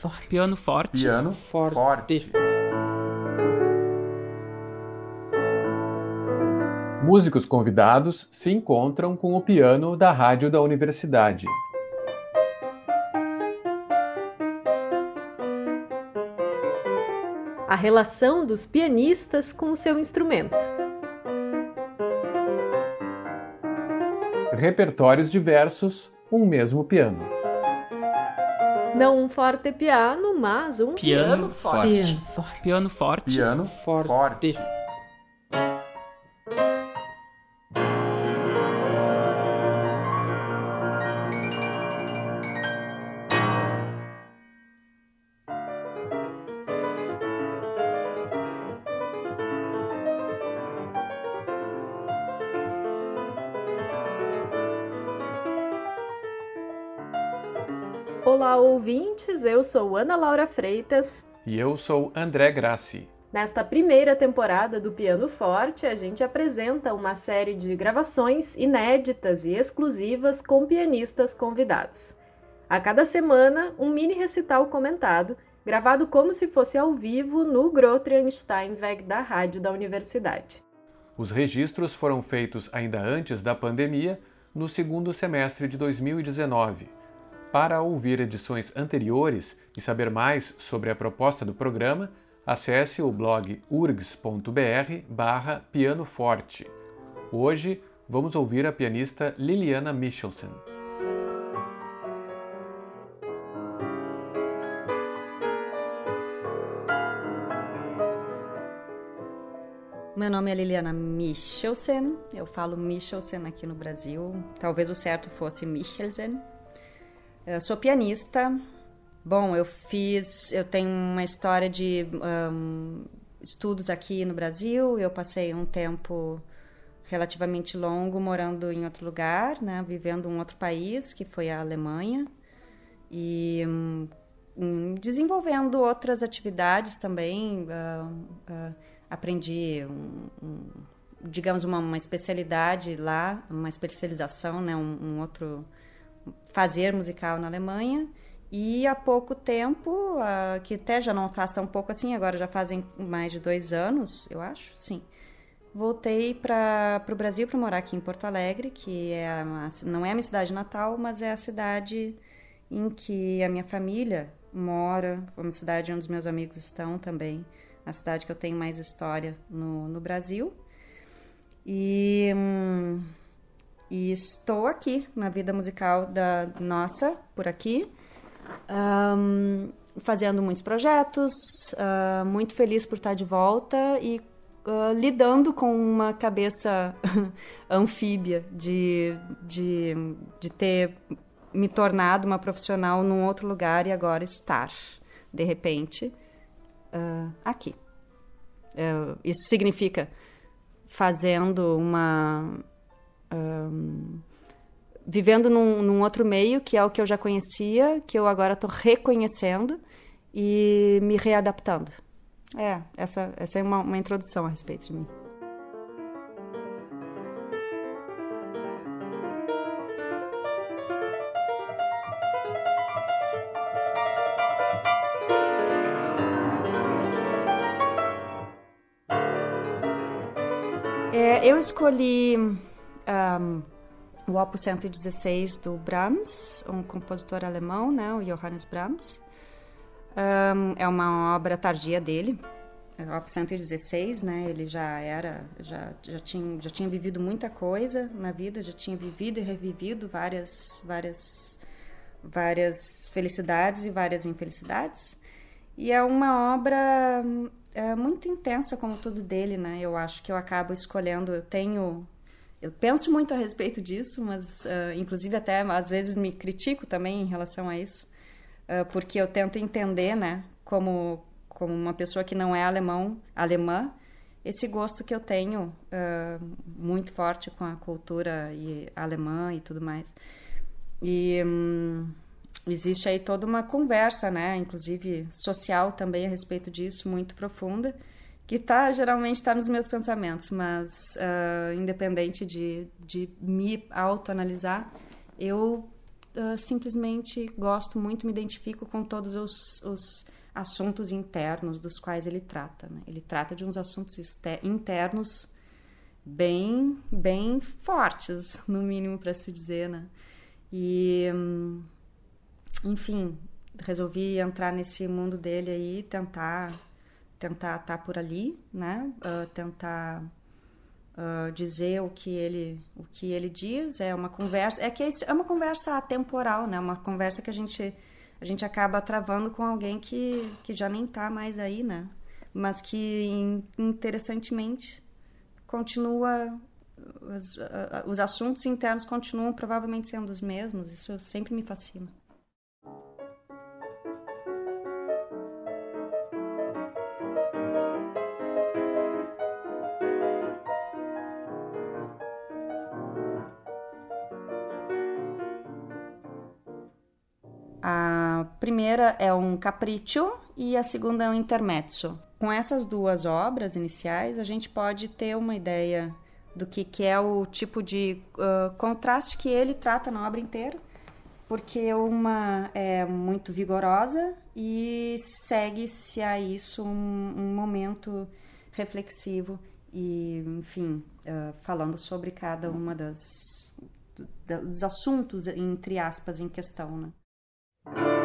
forte. Piano forte. Piano forte. forte. Músicos convidados se encontram com o piano da rádio da universidade. A relação dos pianistas com o seu instrumento. Repertórios diversos, um mesmo piano. Não um forte piano, mas um piano, piano forte. Piano forte. Piano forte. Piano forte. forte. Ouvintes! Eu sou Ana Laura Freitas. E eu sou André Grassi. Nesta primeira temporada do Piano Forte, a gente apresenta uma série de gravações inéditas e exclusivas com pianistas convidados. A cada semana, um mini recital comentado, gravado como se fosse ao vivo no Grotriansteinweg da rádio da universidade. Os registros foram feitos ainda antes da pandemia, no segundo semestre de 2019 para ouvir edições anteriores e saber mais sobre a proposta do programa, acesse o blog urgs.br barra pianoforte. Hoje vamos ouvir a pianista Liliana Michelsen. Meu nome é Liliana Michelsen, eu falo Michelsen aqui no Brasil. Talvez o certo fosse Michelsen, eu sou pianista. Bom, eu fiz. Eu tenho uma história de um, estudos aqui no Brasil. Eu passei um tempo relativamente longo morando em outro lugar, né, vivendo um outro país, que foi a Alemanha, e um, desenvolvendo outras atividades também. Uh, uh, aprendi, um, um, digamos, uma, uma, especialidade lá, uma especialização, né, um outro fazer musical na Alemanha. E há pouco tempo, uh, que até já não faz tão pouco assim, agora já fazem mais de dois anos, eu acho, sim. Voltei para o Brasil para morar aqui em Porto Alegre, que é a, não é a minha cidade natal, mas é a cidade em que a minha família mora, uma cidade onde os meus amigos estão também, a cidade que eu tenho mais história no, no Brasil. E. Hum, e estou aqui na vida musical da nossa, por aqui, um, fazendo muitos projetos, uh, muito feliz por estar de volta e uh, lidando com uma cabeça anfíbia de, de, de ter me tornado uma profissional num outro lugar e agora estar, de repente, uh, aqui. isso significa fazendo uma um, vivendo num, num, outro meio, que é o que eu já conhecia, que eu agora estou reconhecendo e me readaptando. É, essa, essa é uma, uma introdução a respeito de mim. É, eu escolhi um, o Opus 116 do Brahms, um compositor alemão, né, o Johannes Brahms. Um, é uma obra tardia dele, é o Opus 116, né? Ele já era, já, já, tinha, já tinha vivido muita coisa na vida, já tinha vivido e revivido várias, várias, várias felicidades e várias infelicidades. E é uma obra é, muito intensa, como tudo dele, né? Eu acho que eu acabo escolhendo, eu tenho eu penso muito a respeito disso, mas uh, inclusive até às vezes me critico também em relação a isso, uh, porque eu tento entender, né, como como uma pessoa que não é alemão, alemã, esse gosto que eu tenho uh, muito forte com a cultura e alemã e tudo mais. E um, existe aí toda uma conversa, né, inclusive social também a respeito disso, muito profunda que tá, geralmente está nos meus pensamentos, mas uh, independente de, de me autoanalisar, eu uh, simplesmente gosto muito, me identifico com todos os, os assuntos internos dos quais ele trata. Né? Ele trata de uns assuntos internos bem, bem fortes, no mínimo para se dizer, né? E, enfim, resolvi entrar nesse mundo dele aí, tentar, tentar estar tá por ali, né? Uh, tentar uh, dizer o que ele, o que ele diz. É uma conversa, é que é uma conversa atemporal, né? Uma conversa que a gente a gente acaba travando com alguém que, que já nem está mais aí, né? Mas que, interessantemente, continua. Os, os assuntos internos continuam provavelmente sendo os mesmos. Isso sempre me fascina. Primeira é um capriccio e a segunda é um intermezzo. Com essas duas obras iniciais, a gente pode ter uma ideia do que, que é o tipo de uh, contraste que ele trata na obra inteira, porque uma é muito vigorosa e segue-se a isso um, um, momento reflexivo e, enfim, uh, falando sobre cada uma das dos assuntos entre aspas em questão, né?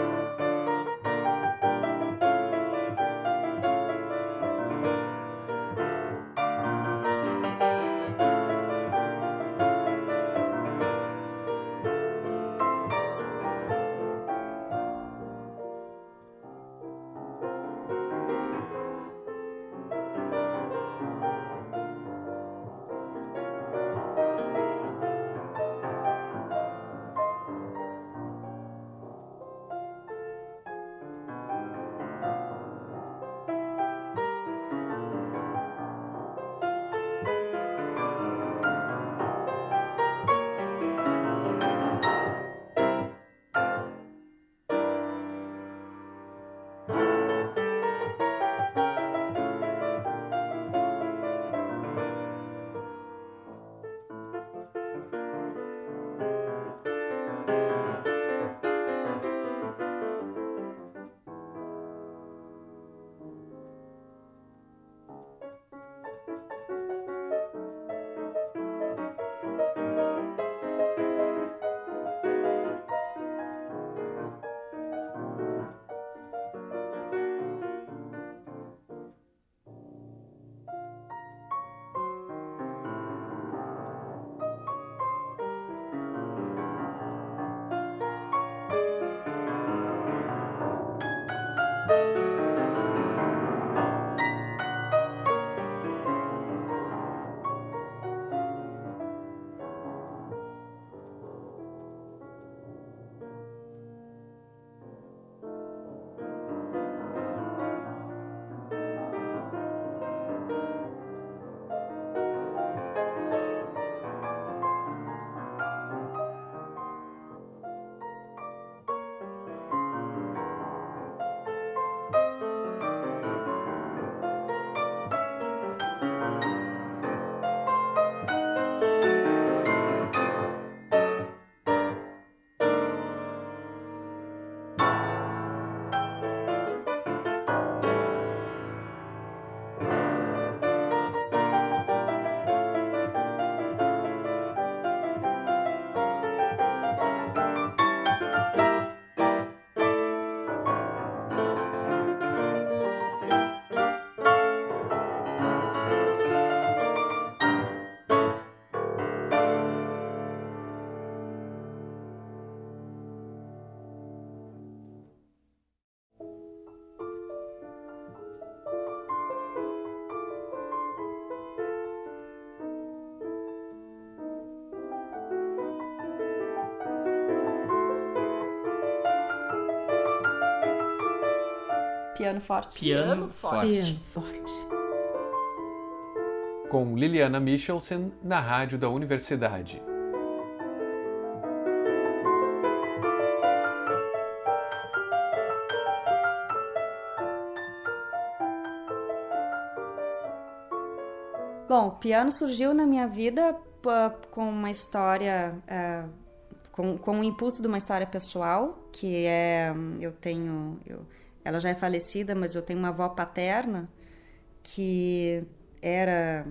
Piano forte. Piano, forte. Piano forte. Com Liliana Michelsen na rádio da universidade. Bom, piano surgiu na minha vida com uma história uh, com, com o impulso de uma história pessoal, que é, eu tenho, eu, ela já é falecida, mas eu tenho uma avó paterna que era,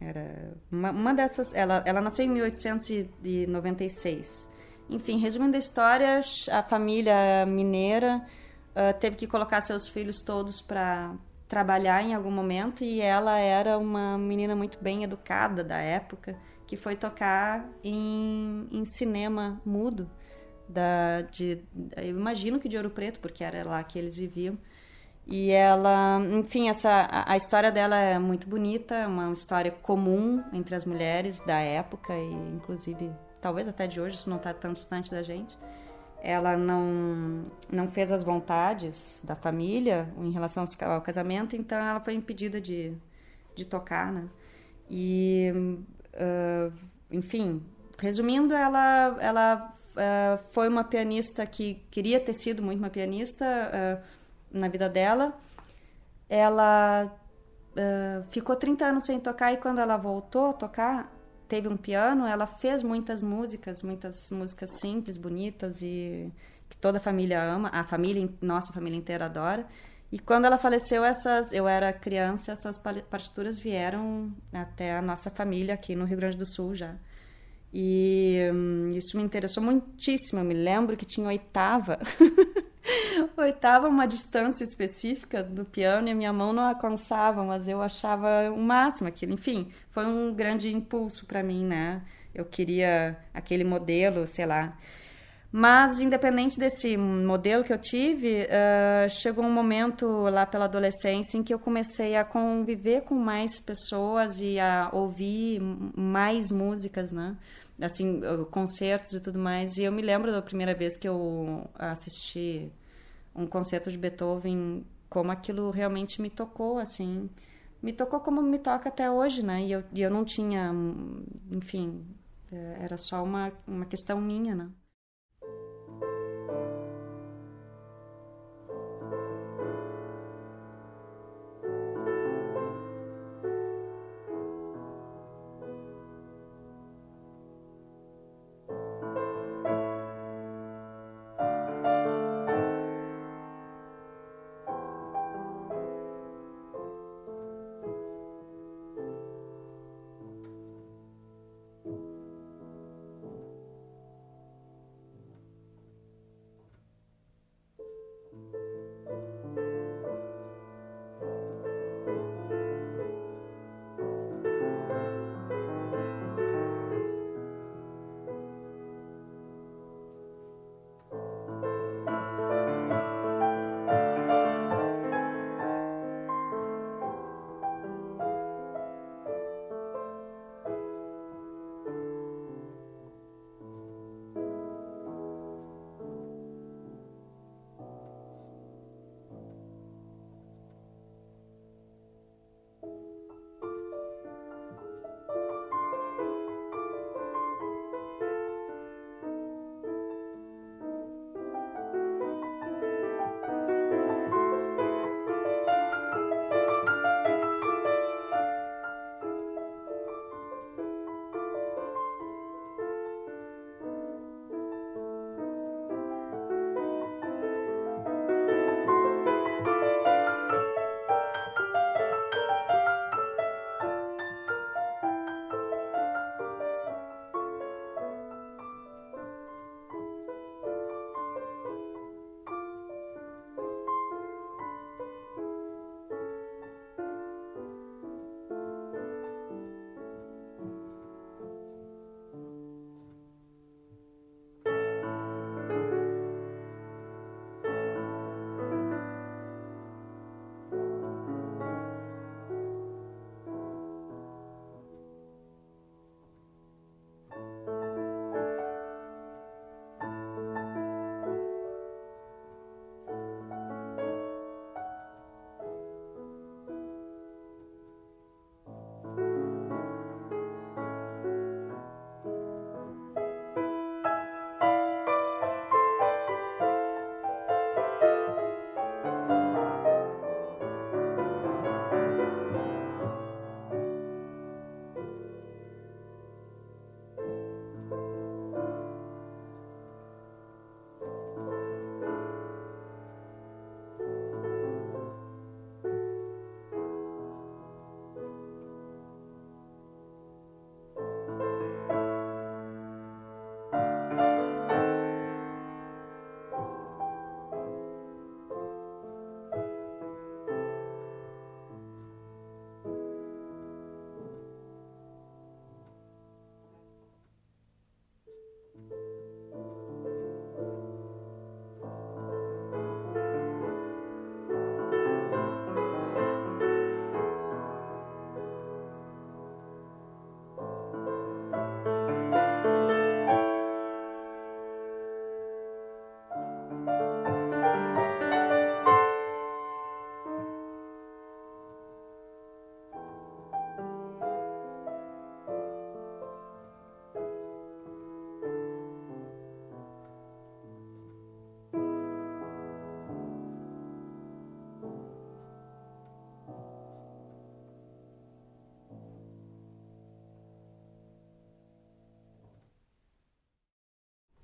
era uma, uma dessas, ela, ela nasceu em 1896. Enfim, resumindo a história, a família mineira uh, teve que colocar seus filhos todos para trabalhar em algum momento e ela era uma menina muito bem educada da época que foi tocar em, em cinema mudo da de eu imagino que de Ouro Preto porque era lá que eles viviam e ela enfim essa a, a história dela é muito bonita uma história comum entre as mulheres da época e inclusive talvez até de hoje isso não está tão distante da gente ela não, não fez as vontades da família em relação ao casamento, então ela foi impedida de, de tocar, né? E, uh, enfim, resumindo, ela, ela uh, foi uma pianista que queria ter sido muito uma pianista uh, na vida dela. Ela ficou 30 anos sem tocar e quando ela voltou a tocar, teve um piano, ela fez muitas músicas, muitas músicas simples, bonitas e que toda a família ama, a família, nossa família inteira adora. E quando ela faleceu, essas, eu era criança, essas partituras vieram até a nossa família aqui no Rio Grande do Sul já. E hum, isso me interessou muitíssimo. Eu me lembro que tinha oitava. oitava uma distância específica do piano e a minha mão não alcançava, mas eu achava o máximo aquilo. Enfim, foi um grande impulso para mim, né? Eu queria aquele modelo, sei lá. Mas, independente desse modelo que eu tive, uh, chegou um momento lá pela adolescência em que eu comecei a conviver com mais pessoas e a ouvir mais músicas, né? Assim, concertos e tudo mais. E eu me lembro da primeira vez que eu assisti um concerto de Beethoven, como aquilo realmente me tocou, assim. Me tocou como me toca até hoje, né? E eu, e eu não tinha, enfim, é, era só uma, uma questão minha, né?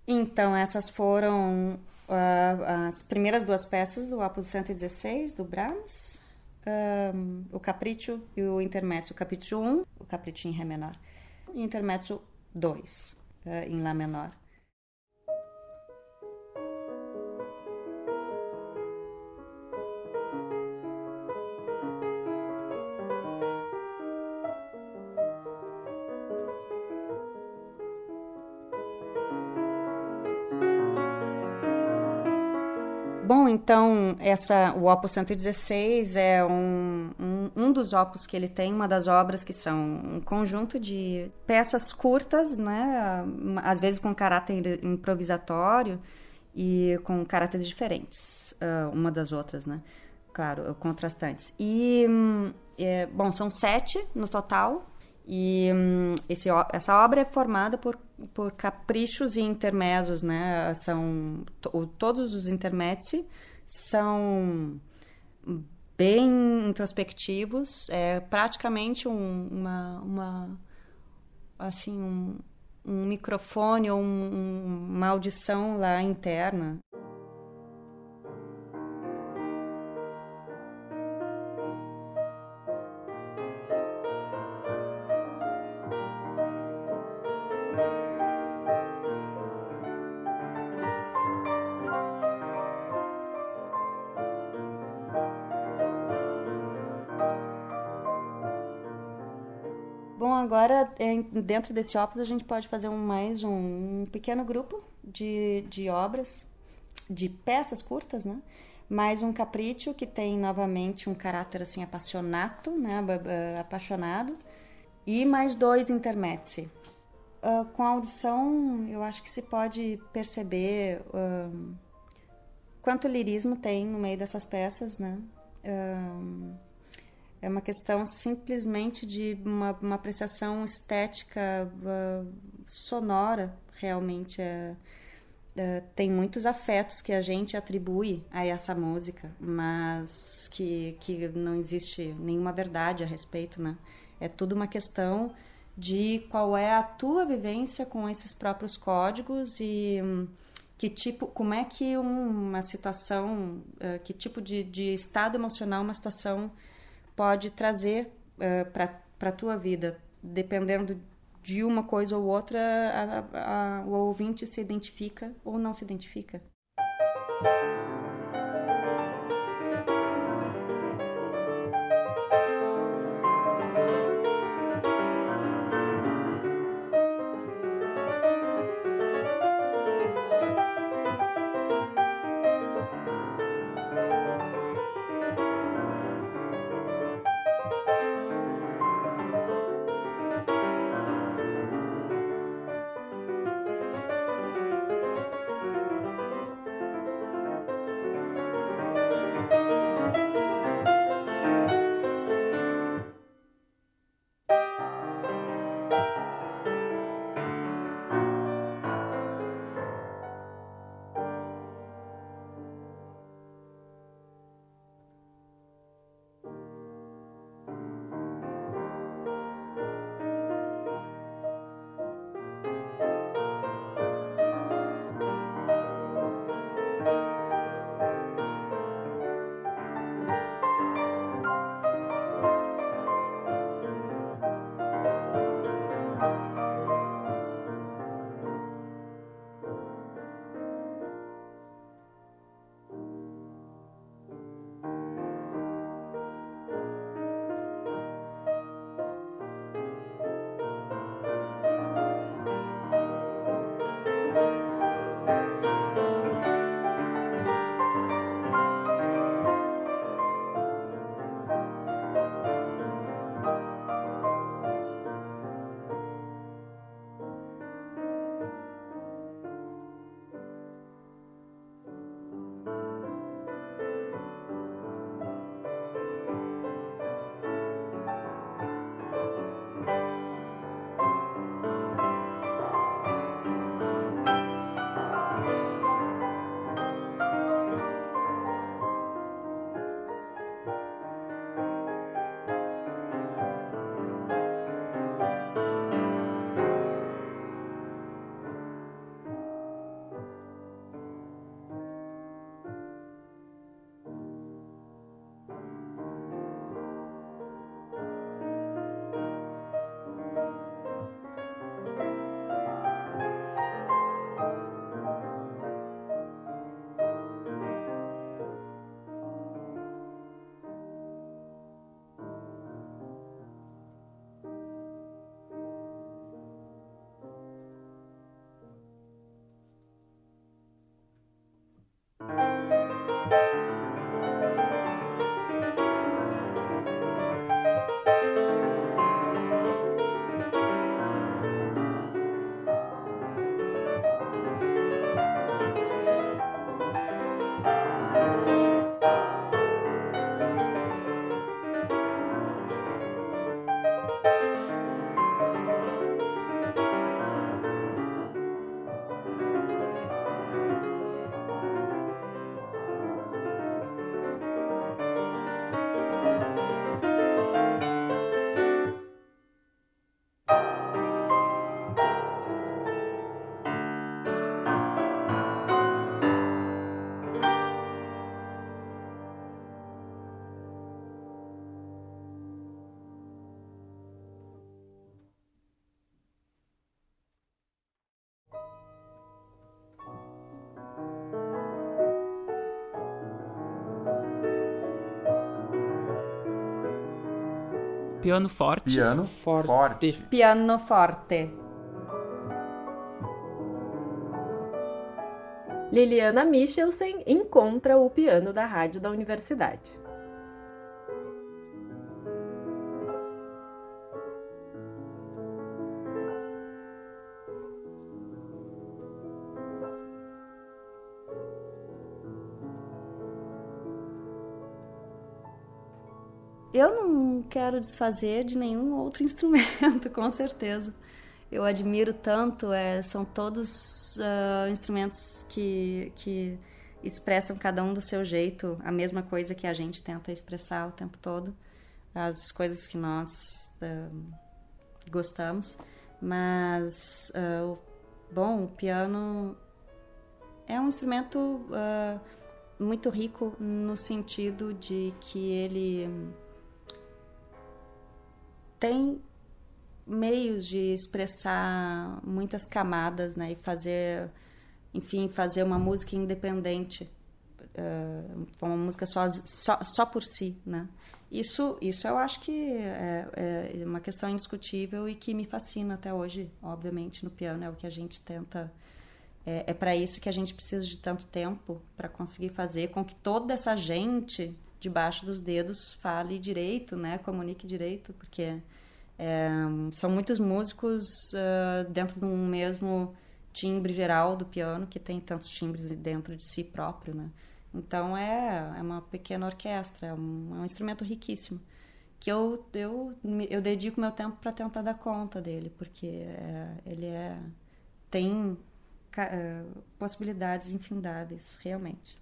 Então, essas foram uh, as primeiras duas peças do Opus 116, do Brahms, um, o Capriccio e o Intermezzo. O Capriccio 1, o Capriccio em Ré menor, e Intermezzo 2, uh, em Lá menor. Então, essa, o Opus 116 é um, um, um, dos opus que ele tem, uma das obras que são um conjunto de peças curtas, né, às vezes com caráter improvisatório e com caráteres diferentes, uh, uma das outras, né, claro, contrastantes. E, é, bom, são sete no total, e hum, esse, essa obra é formada por, por caprichos e intermezos, né? São todos os intermezzi são bem introspectivos, é praticamente um, uma, uma assim um, um microfone ou um, uma audição lá interna. Agora, é, dentro desse Opus, a gente pode fazer um, mais um, um pequeno grupo de, de obras, de peças curtas, né? mais um capricho que tem novamente um caráter assim apaixonado, né, apaixonado, e mais dois intermezzi. Uh, com a audição, eu acho que se pode perceber uh, quanto lirismo tem no meio dessas peças, né? Uh, é uma questão simplesmente de uma, uma apreciação estética uh, sonora, realmente. É, é, tem muitos afetos que a gente atribui a essa música, mas que, que não existe nenhuma verdade a respeito, né? É tudo uma questão de qual é a tua vivência com esses próprios códigos e hum, que tipo, como é que uma situação, uh, que tipo de, de estado emocional uma situação pode trazer uh, eh, para a tua vida, dependendo de uma coisa ou outra, a, a, o ouvinte se identifica ou não se identifica. Piano forte. Piano forte. forte. Piano forte. Liliana Michelsen encontra o piano da rádio da universidade. Quero desfazer de nenhum outro instrumento, com certeza. Eu admiro tanto, é, são todos uh, instrumentos que, que expressam cada um do seu jeito a mesma coisa que a gente tenta expressar o tempo todo, as coisas que nós uh, gostamos. Mas, uh, bom, o piano é um instrumento muito rico no sentido de que ele tem meios de expressar muitas camadas, né? E fazer, enfim, fazer uma música independente, uh, uma música só, só, só por si, né? Isso, isso eu acho que é, é uma questão indiscutível e que me fascina até hoje, obviamente, no piano. É o que a gente tenta. É, é para isso que a gente precisa de tanto tempo para conseguir fazer com que toda essa gente debaixo dos dedos fale direito, né? Comunique direito, porque é, são muitos músicos uh, dentro de um mesmo timbre geral do piano, que tem tantos timbres dentro de si próprio, né? Então é, é uma pequena orquestra, é um, é um instrumento riquíssimo que eu, eu, eu dedico meu tempo para tentar dar conta dele, porque é, ele é, tem uh, possibilidades infindáveis, realmente.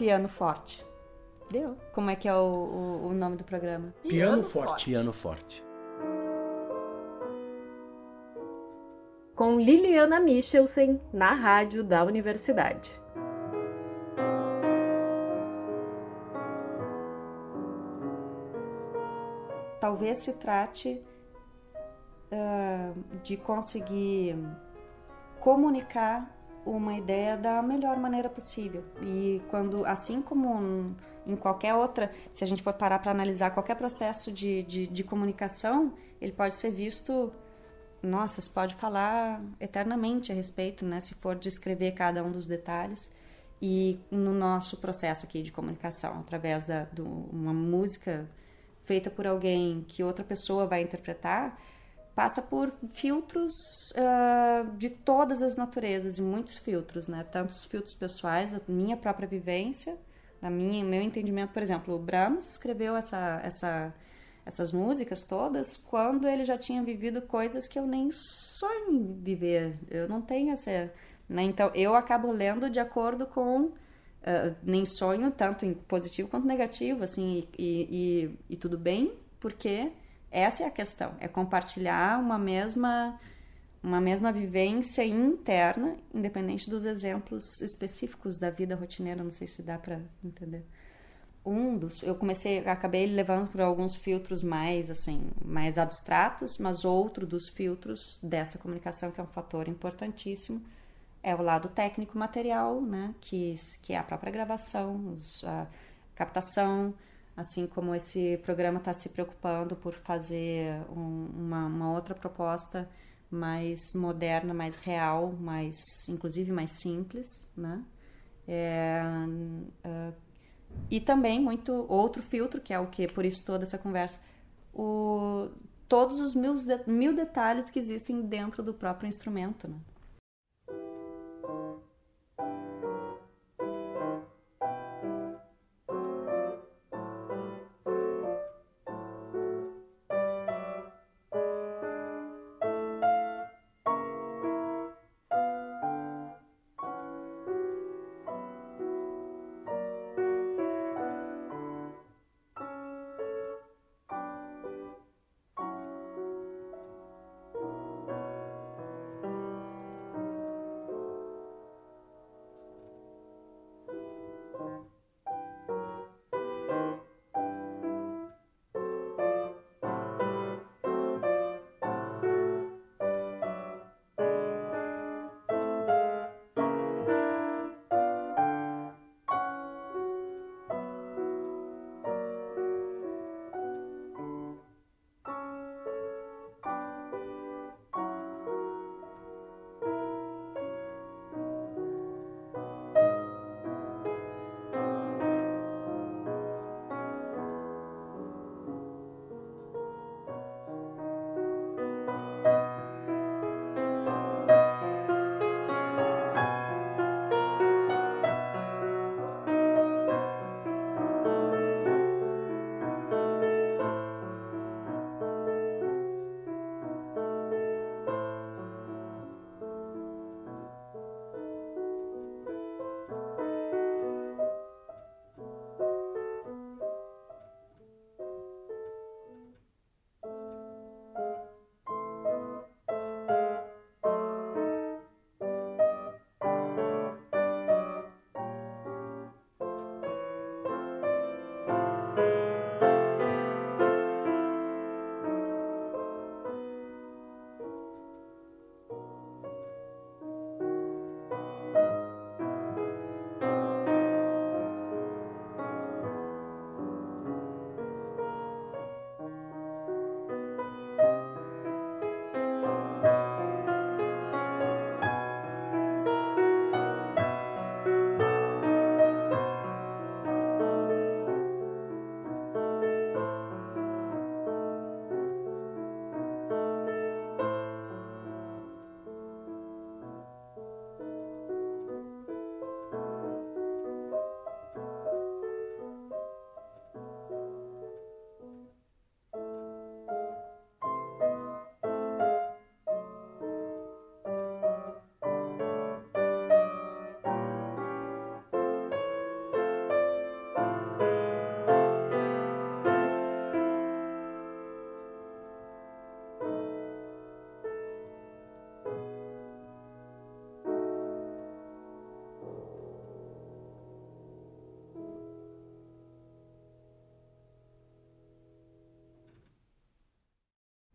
Piano Forte. Deu. Como é que é o, o, o nome do programa? Piano, Piano Forte. Forte. Piano Forte. Com Liliana Michelsen, na rádio da universidade. Talvez se trate uh, de conseguir comunicar uma ideia da melhor maneira possível. E quando, assim como em qualquer outra, se a gente for parar para analisar qualquer processo de, de, de, comunicação, ele pode ser visto, nossa, se pode falar eternamente a respeito, né? Se for descrever cada um dos detalhes. E no nosso processo aqui de comunicação, através de uma música feita por alguém que outra pessoa vai interpretar, passa por filtros uh, de todas as naturezas e muitos filtros, né? Tanto os filtros pessoais da minha própria vivência, da minha meu entendimento, por exemplo, o Brahms escreveu essa, essa, essas músicas todas quando ele já tinha vivido coisas que eu nem sonho viver. Eu não tenho essa, né? Então eu acabo lendo de acordo com uh, nem sonho tanto em positivo quanto negativo, assim e, e, e tudo bem, porque essa é a questão, é compartilhar uma mesma uma mesma vivência interna, independente dos exemplos específicos da vida rotineira, não sei se dá para entender. Um dos, eu comecei, acabei levando por alguns filtros mais assim, mais abstratos, mas outro dos filtros dessa comunicação que é um fator importantíssimo é o lado técnico material, né, que que é a própria gravação, a captação, assim como esse programa está se preocupando por fazer um, uma, uma, outra proposta mais moderna, mais real, mais inclusive mais simples, né? É, uh, e também muito outro filtro que é o que por isso toda essa conversa, o, todos os mil, mil detalhes que existem dentro do próprio instrumento, né?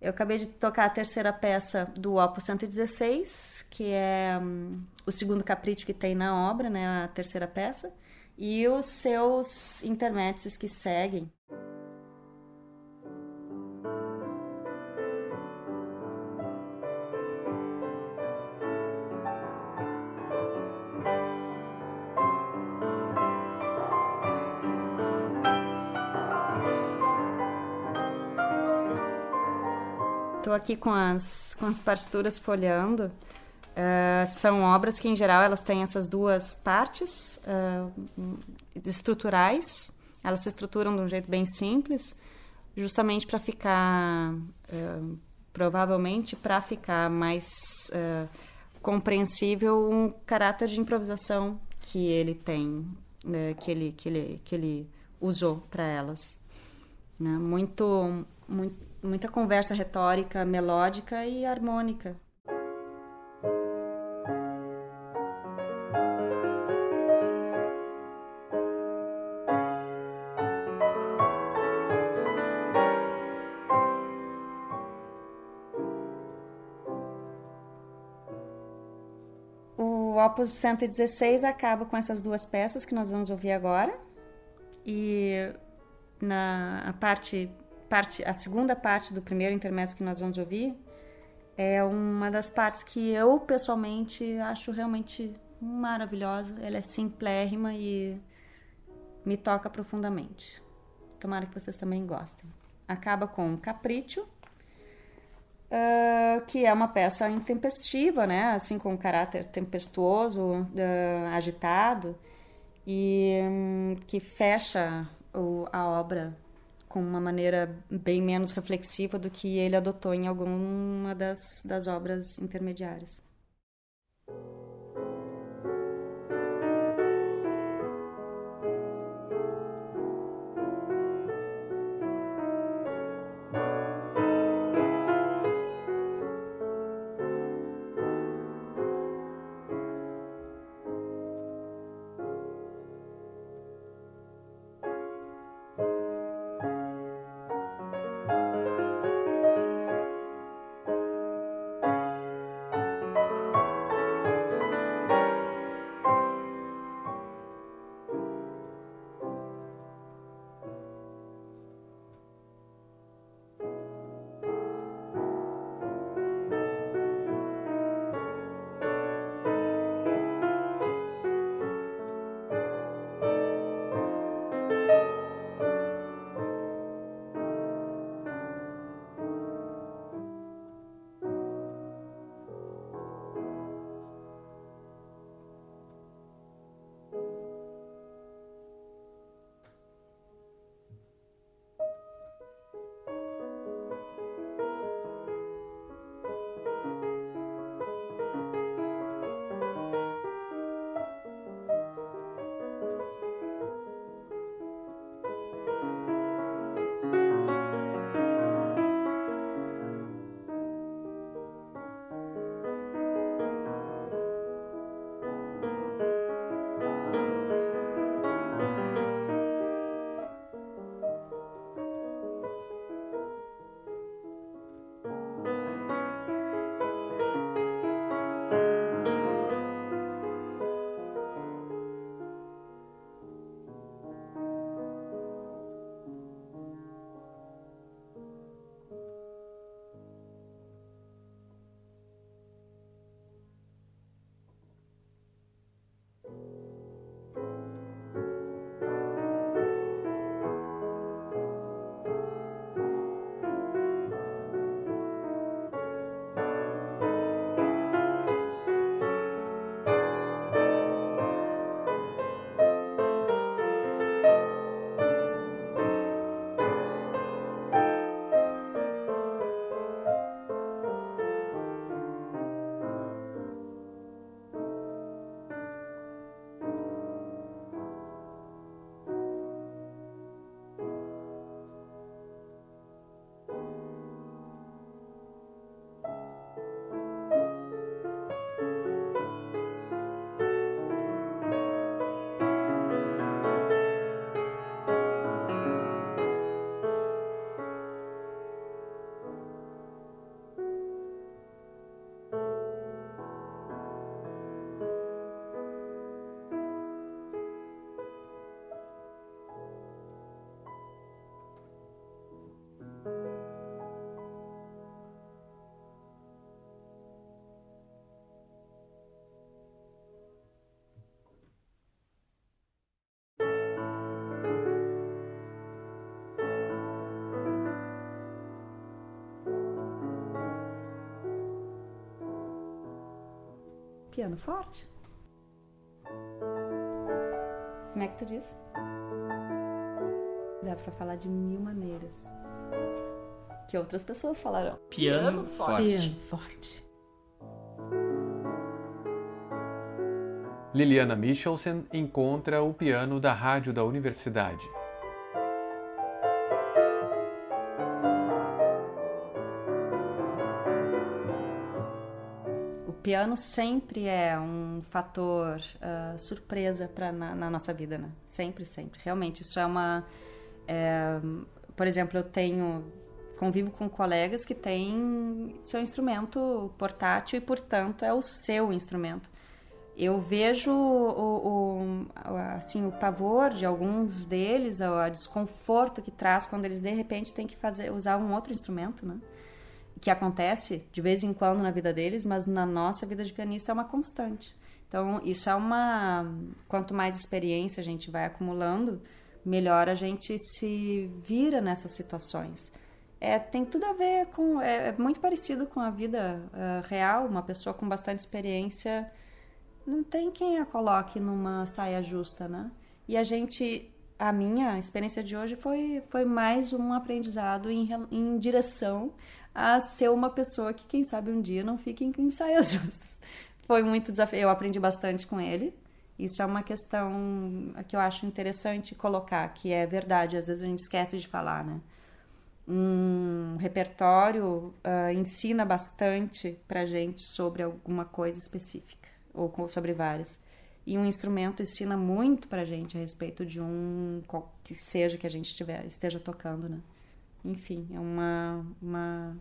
Eu acabei de tocar a terceira peça do Opus 116, que é um, o segundo capricho que tem na obra, né, a terceira peça, e os seus intermédios que seguem. Aqui com as, com as partituras folheando. Uh, são obras que, em geral, elas têm essas duas partes uh, estruturais. Elas se estruturam de um jeito bem simples, justamente para ficar, uh, provavelmente, para ficar mais compreensível um caráter de improvisação que ele tem, né, que, ele, que, ele, que ele usou para elas. Né? Muito, muito muita conversa retórica, melódica e harmônica. O Opus 116 acaba com essas duas peças que nós vamos ouvir agora. E na parte parte, a segunda parte do primeiro intermédio que nós vamos ouvir é uma das partes que eu pessoalmente acho realmente maravilhosa. Ela é simplérrima e me toca profundamente. Tomara que vocês também gostem. Acaba com Capricho, uh, que é uma peça intempestiva, né? Assim, com um caráter tempestuoso, uh, agitado, e um, que fecha o, a obra com uma maneira bem menos reflexiva do que ele adotou em alguma das, das obras intermediárias. Piano forte. Como é que tu diz? Dá pra falar de mil maneiras. Que outras pessoas falarão. Piano, piano forte. Piano forte. Liliana Michelsen encontra o piano da rádio da universidade. Piano sempre é um fator uh, surpresa para na, na, nossa vida, né? Sempre, sempre. Realmente, isso é uma. É, por exemplo, eu tenho convivo com colegas que têm seu instrumento portátil e, portanto, é o seu instrumento eu vejo o, o, assim, o pavor de alguns deles, o desconforto que traz quando eles de repente têm que fazer, usar um outro instrumento, né? Que acontece de vez em quando na vida deles, mas na nossa vida de pianista é uma constante. Então, isso é uma. Quanto mais experiência a gente vai acumulando, melhor a gente se vira nessas situações. É, tem tudo a ver com. É, é muito parecido com a vida uh, real, uma pessoa com bastante experiência não tem quem a coloque numa saia justa, né? E a gente, a minha experiência de hoje foi, foi mais um aprendizado em, em direção a ser uma pessoa que, quem sabe, um dia não fique em, saias justas. Foi muito desafio. Eu aprendi bastante com ele. Isso é uma questão que eu acho interessante colocar, que é verdade, às vezes a gente esquece de falar, né? Um repertório uh, ensina bastante pra gente sobre alguma coisa específica ou sobre várias. E um instrumento ensina muito pra gente a respeito de um qual que seja que a gente estiver, esteja tocando, né? Enfim, é uma, uma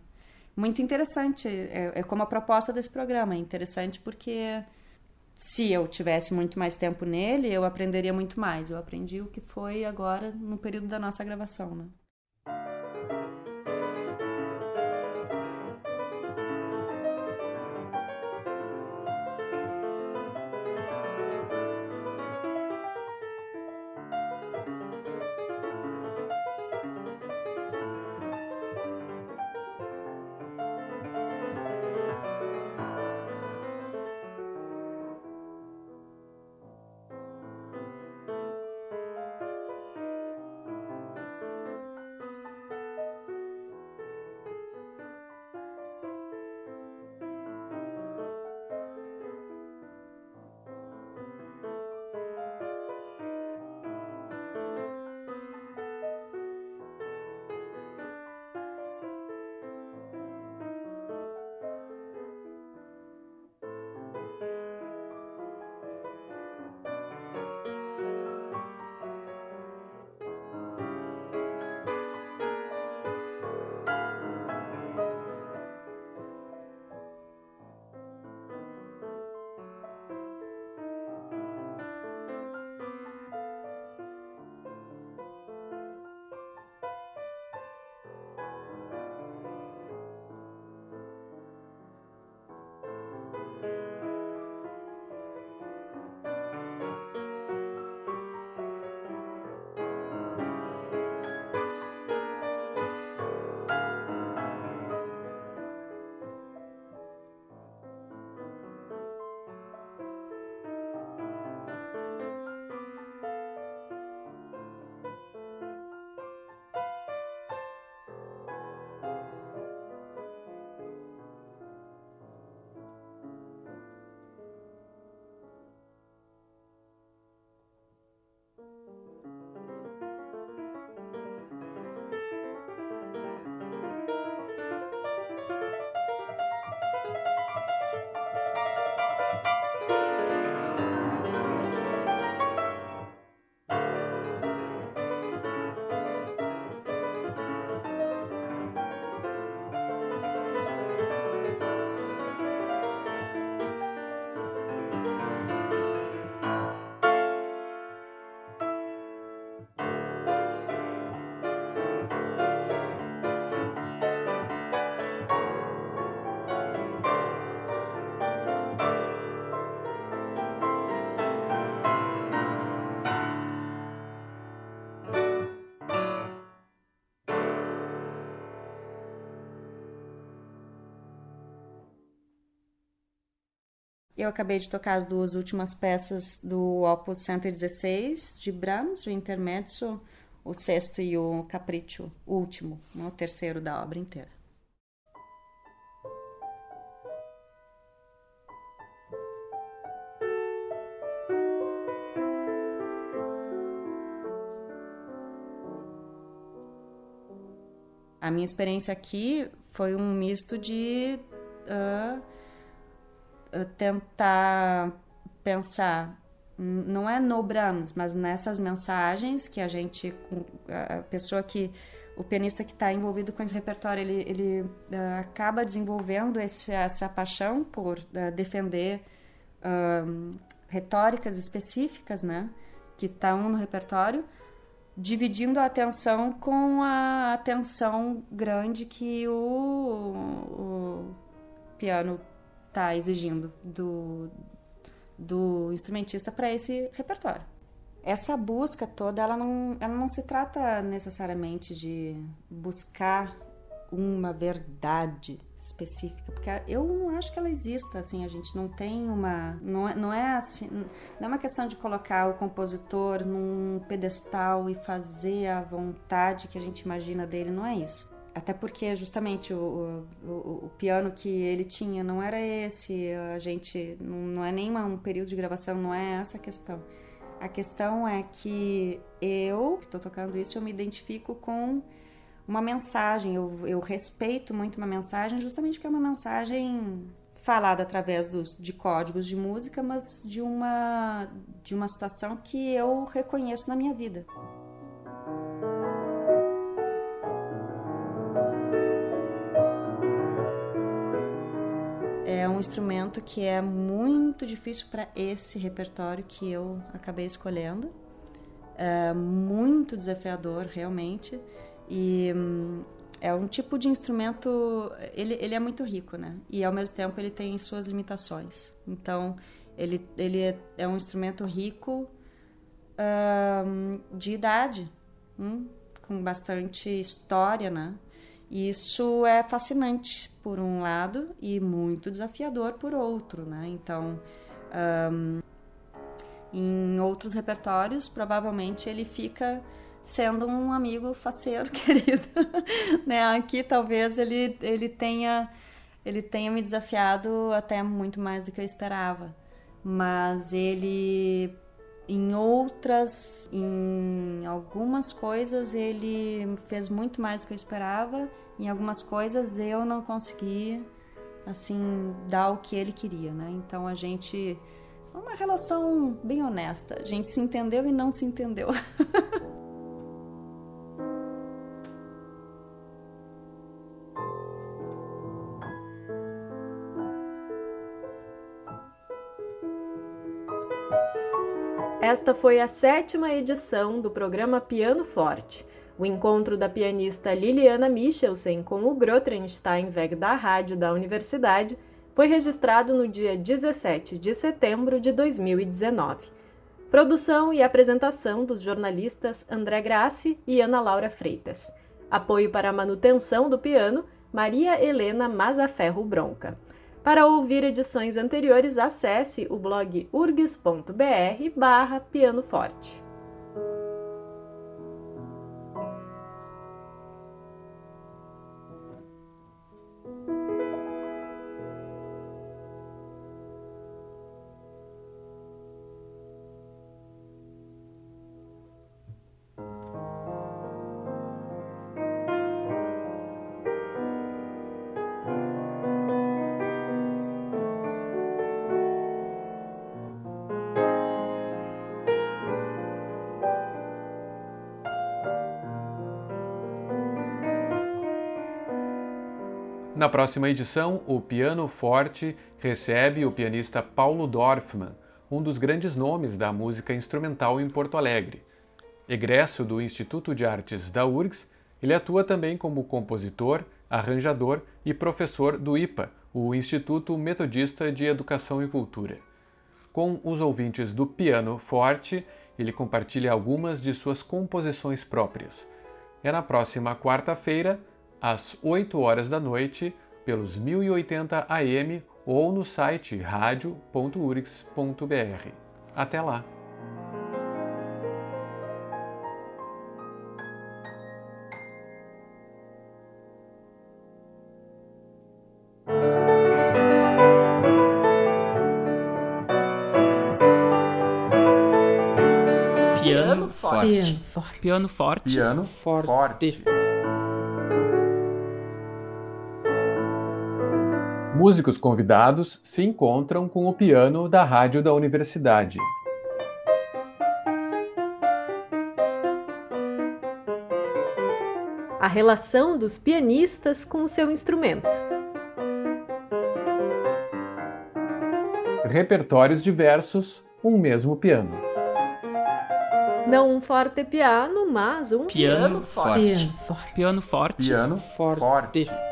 muito interessante. É, é como a proposta desse programa. É interessante porque se eu tivesse muito mais tempo nele, eu aprenderia muito mais. Eu aprendi o que foi agora no período da nossa gravação, né? eu acabei de tocar as duas últimas peças do Opus 116 de Brahms, o Intermezzo, o sexto e o Capriccio, o último, né, o terceiro da obra inteira. A minha experiência aqui foi um misto de uh, tentar pensar não é no Brahms, mas nessas mensagens que a gente, a pessoa que, o pianista que está envolvido com esse repertório, ele, ele uh, acaba desenvolvendo esse, essa paixão por uh, defender uh, retóricas específicas, né, que estão no repertório, dividindo a atenção com a atenção grande que o, o piano está exigindo do, do instrumentista para esse repertório. Essa busca toda, ela não, ela não se trata necessariamente de buscar uma verdade específica, porque eu não acho que ela exista, assim, a gente não tem uma, não é, não é assim, não é uma questão de colocar o compositor num pedestal e fazer a vontade que a gente imagina dele, não é isso. Até porque justamente o, o, o, piano que ele tinha não era esse, a gente não, não é nem um período de gravação, não é essa a questão. A questão é que eu, que estou tocando isso, eu me identifico com uma mensagem, eu, eu respeito muito uma mensagem, justamente porque é uma mensagem falada através dos, de códigos de música, mas de uma, de uma situação que eu reconheço na minha vida. É um instrumento que é muito difícil para esse repertório que eu acabei escolhendo. É muito desafiador, realmente. E hum, é um tipo de instrumento. Ele, ele é muito rico, né? E ao mesmo tempo ele tem suas limitações. Então, ele, ele é, é um instrumento rico hum, de idade, hum, com bastante história, né? Isso é fascinante por um lado e muito desafiador por outro, né? Então, um, em outros repertórios, provavelmente ele fica sendo um amigo faceiro querido, né? Aqui talvez ele ele tenha ele tenha me desafiado até muito mais do que eu esperava, mas ele em outras, em algumas coisas ele fez muito mais do que eu esperava, em algumas coisas eu não consegui assim dar o que ele queria, né? Então a gente uma relação bem honesta. A gente se entendeu e não se entendeu. Esta foi a sétima edição do programa Piano Forte. O encontro da pianista Liliana Michelsen com o Grotrenstein-Weg da Rádio da Universidade foi registrado no dia 17 de setembro de 2019. Produção e apresentação dos jornalistas André Grassi e Ana Laura Freitas. Apoio para a manutenção do piano, Maria Helena Mazaferro Bronca. Para ouvir edições anteriores, acesse o blog urgs.br barra pianoforte. Na próxima edição, o Piano Forte recebe o pianista Paulo Dorfman, um dos grandes nomes da música instrumental em Porto Alegre. Egresso do Instituto de Artes da URGS, ele atua também como compositor, arranjador e professor do IPA, o Instituto Metodista de Educação e Cultura. Com os ouvintes do Piano Forte, ele compartilha algumas de suas composições próprias. É na próxima quarta-feira, às 8 horas da noite, pelos 1080 AM ou no site radio.urix.br. Até lá! Piano forte. Piano forte. Piano forte. Piano forte. Músicos convidados se encontram com o piano da rádio da universidade. A relação dos pianistas com o seu instrumento. Repertórios diversos, um mesmo piano. Não um forte piano, mas um Piano forte. Piano forte. Piano forte. Piano Forte. forte.